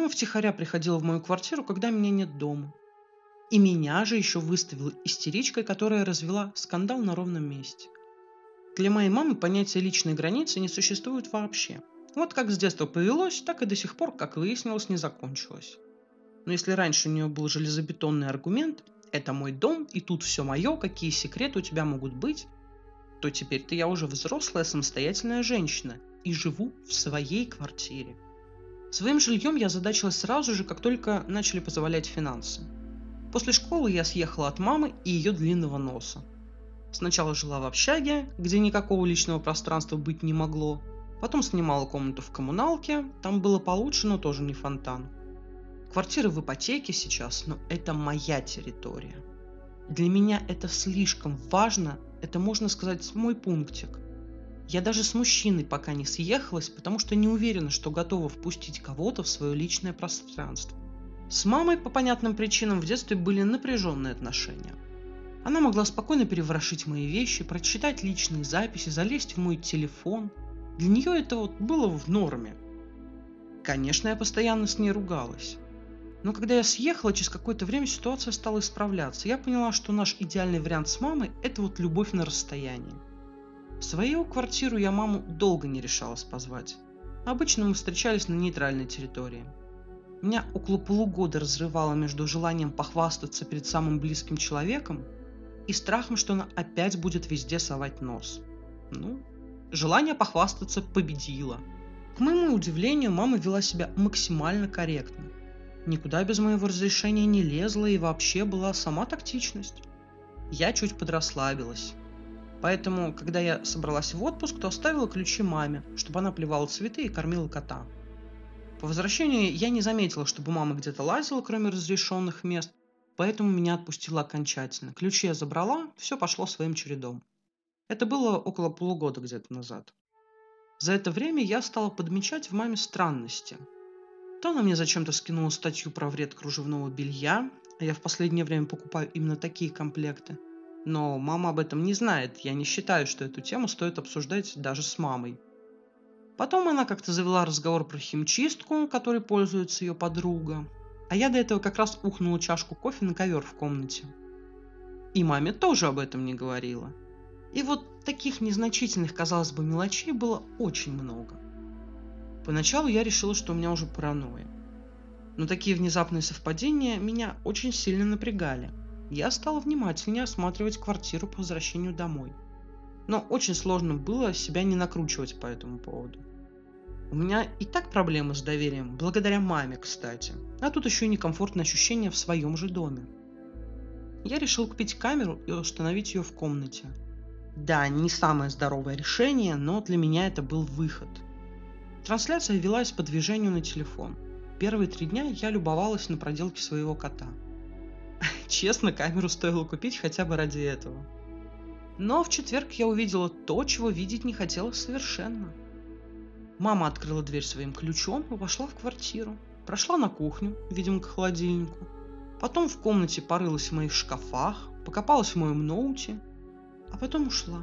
Мама втихаря приходила в мою квартиру, когда меня нет дома. И меня же еще выставила истеричкой, которая развела скандал на ровном месте. Для моей мамы понятие личной границы не существует вообще. Вот как с детства повелось, так и до сих пор, как выяснилось, не закончилось. Но если раньше у нее был железобетонный аргумент «это мой дом, и тут все мое, какие секреты у тебя могут быть», то теперь-то я уже взрослая самостоятельная женщина и живу в своей квартире. Своим жильем я задачилась сразу же, как только начали позволять финансы. После школы я съехала от мамы и ее длинного носа. Сначала жила в общаге, где никакого личного пространства быть не могло. Потом снимала комнату в коммуналке, там было получше, но тоже не фонтан. Квартиры в ипотеке сейчас, но это моя территория. Для меня это слишком важно, это можно сказать мой пунктик – я даже с мужчиной пока не съехалась, потому что не уверена, что готова впустить кого-то в свое личное пространство. С мамой по понятным причинам в детстве были напряженные отношения. Она могла спокойно переворошить мои вещи, прочитать личные записи, залезть в мой телефон. Для нее это вот было в норме. Конечно, я постоянно с ней ругалась. Но когда я съехала, через какое-то время ситуация стала исправляться. Я поняла, что наш идеальный вариант с мамой – это вот любовь на расстоянии. В свою квартиру я маму долго не решалась позвать. Обычно мы встречались на нейтральной территории. Меня около полугода разрывало между желанием похвастаться перед самым близким человеком и страхом, что она опять будет везде совать нос. Ну, желание похвастаться победило. К моему удивлению, мама вела себя максимально корректно. Никуда без моего разрешения не лезла и вообще была сама тактичность. Я чуть подрасслабилась. Поэтому, когда я собралась в отпуск, то оставила ключи маме, чтобы она плевала цветы и кормила кота. По возвращении я не заметила, чтобы мама где-то лазила, кроме разрешенных мест, поэтому меня отпустила окончательно. Ключи я забрала, все пошло своим чередом. Это было около полугода где-то назад. За это время я стала подмечать в маме странности. То она мне зачем-то скинула статью про вред кружевного белья, а я в последнее время покупаю именно такие комплекты – но мама об этом не знает. Я не считаю, что эту тему стоит обсуждать даже с мамой. Потом она как-то завела разговор про химчистку, которой пользуется ее подруга. А я до этого как раз ухнула чашку кофе на ковер в комнате. И маме тоже об этом не говорила. И вот таких незначительных, казалось бы, мелочей было очень много. Поначалу я решила, что у меня уже паранойя. Но такие внезапные совпадения меня очень сильно напрягали – я стала внимательнее осматривать квартиру по возвращению домой. Но очень сложно было себя не накручивать по этому поводу. У меня и так проблемы с доверием, благодаря маме, кстати. А тут еще и некомфортное ощущение в своем же доме. Я решил купить камеру и установить ее в комнате. Да, не самое здоровое решение, но для меня это был выход. Трансляция велась по движению на телефон. Первые три дня я любовалась на проделки своего кота – Честно, камеру стоило купить хотя бы ради этого. Но в четверг я увидела то, чего видеть не хотела совершенно. Мама открыла дверь своим ключом и вошла в квартиру. Прошла на кухню, видимо, к холодильнику. Потом в комнате порылась в моих шкафах, покопалась в моем ноуте, а потом ушла.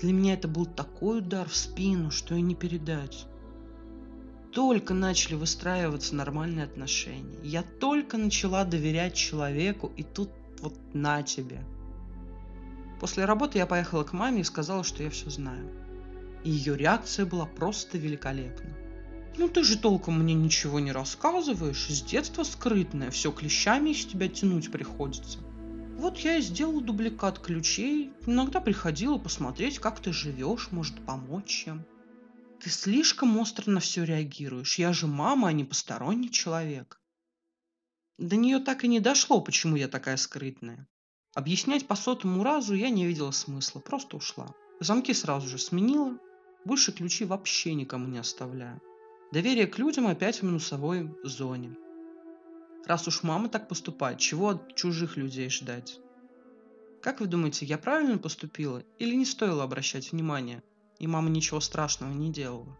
Для меня это был такой удар в спину, что и не передать только начали выстраиваться нормальные отношения. Я только начала доверять человеку, и тут вот на тебе. После работы я поехала к маме и сказала, что я все знаю. И ее реакция была просто великолепна. Ну ты же толком мне ничего не рассказываешь, с детства скрытная, все клещами из тебя тянуть приходится. Вот я и сделала дубликат ключей, иногда приходила посмотреть, как ты живешь, может помочь чем. Ты слишком остро на все реагируешь. Я же мама, а не посторонний человек. До нее так и не дошло, почему я такая скрытная. Объяснять по сотому разу я не видела смысла, просто ушла. Замки сразу же сменила, больше ключи вообще никому не оставляю. Доверие к людям опять в минусовой зоне. Раз уж мама так поступает, чего от чужих людей ждать? Как вы думаете, я правильно поступила или не стоило обращать внимание – и мама ничего страшного не делала.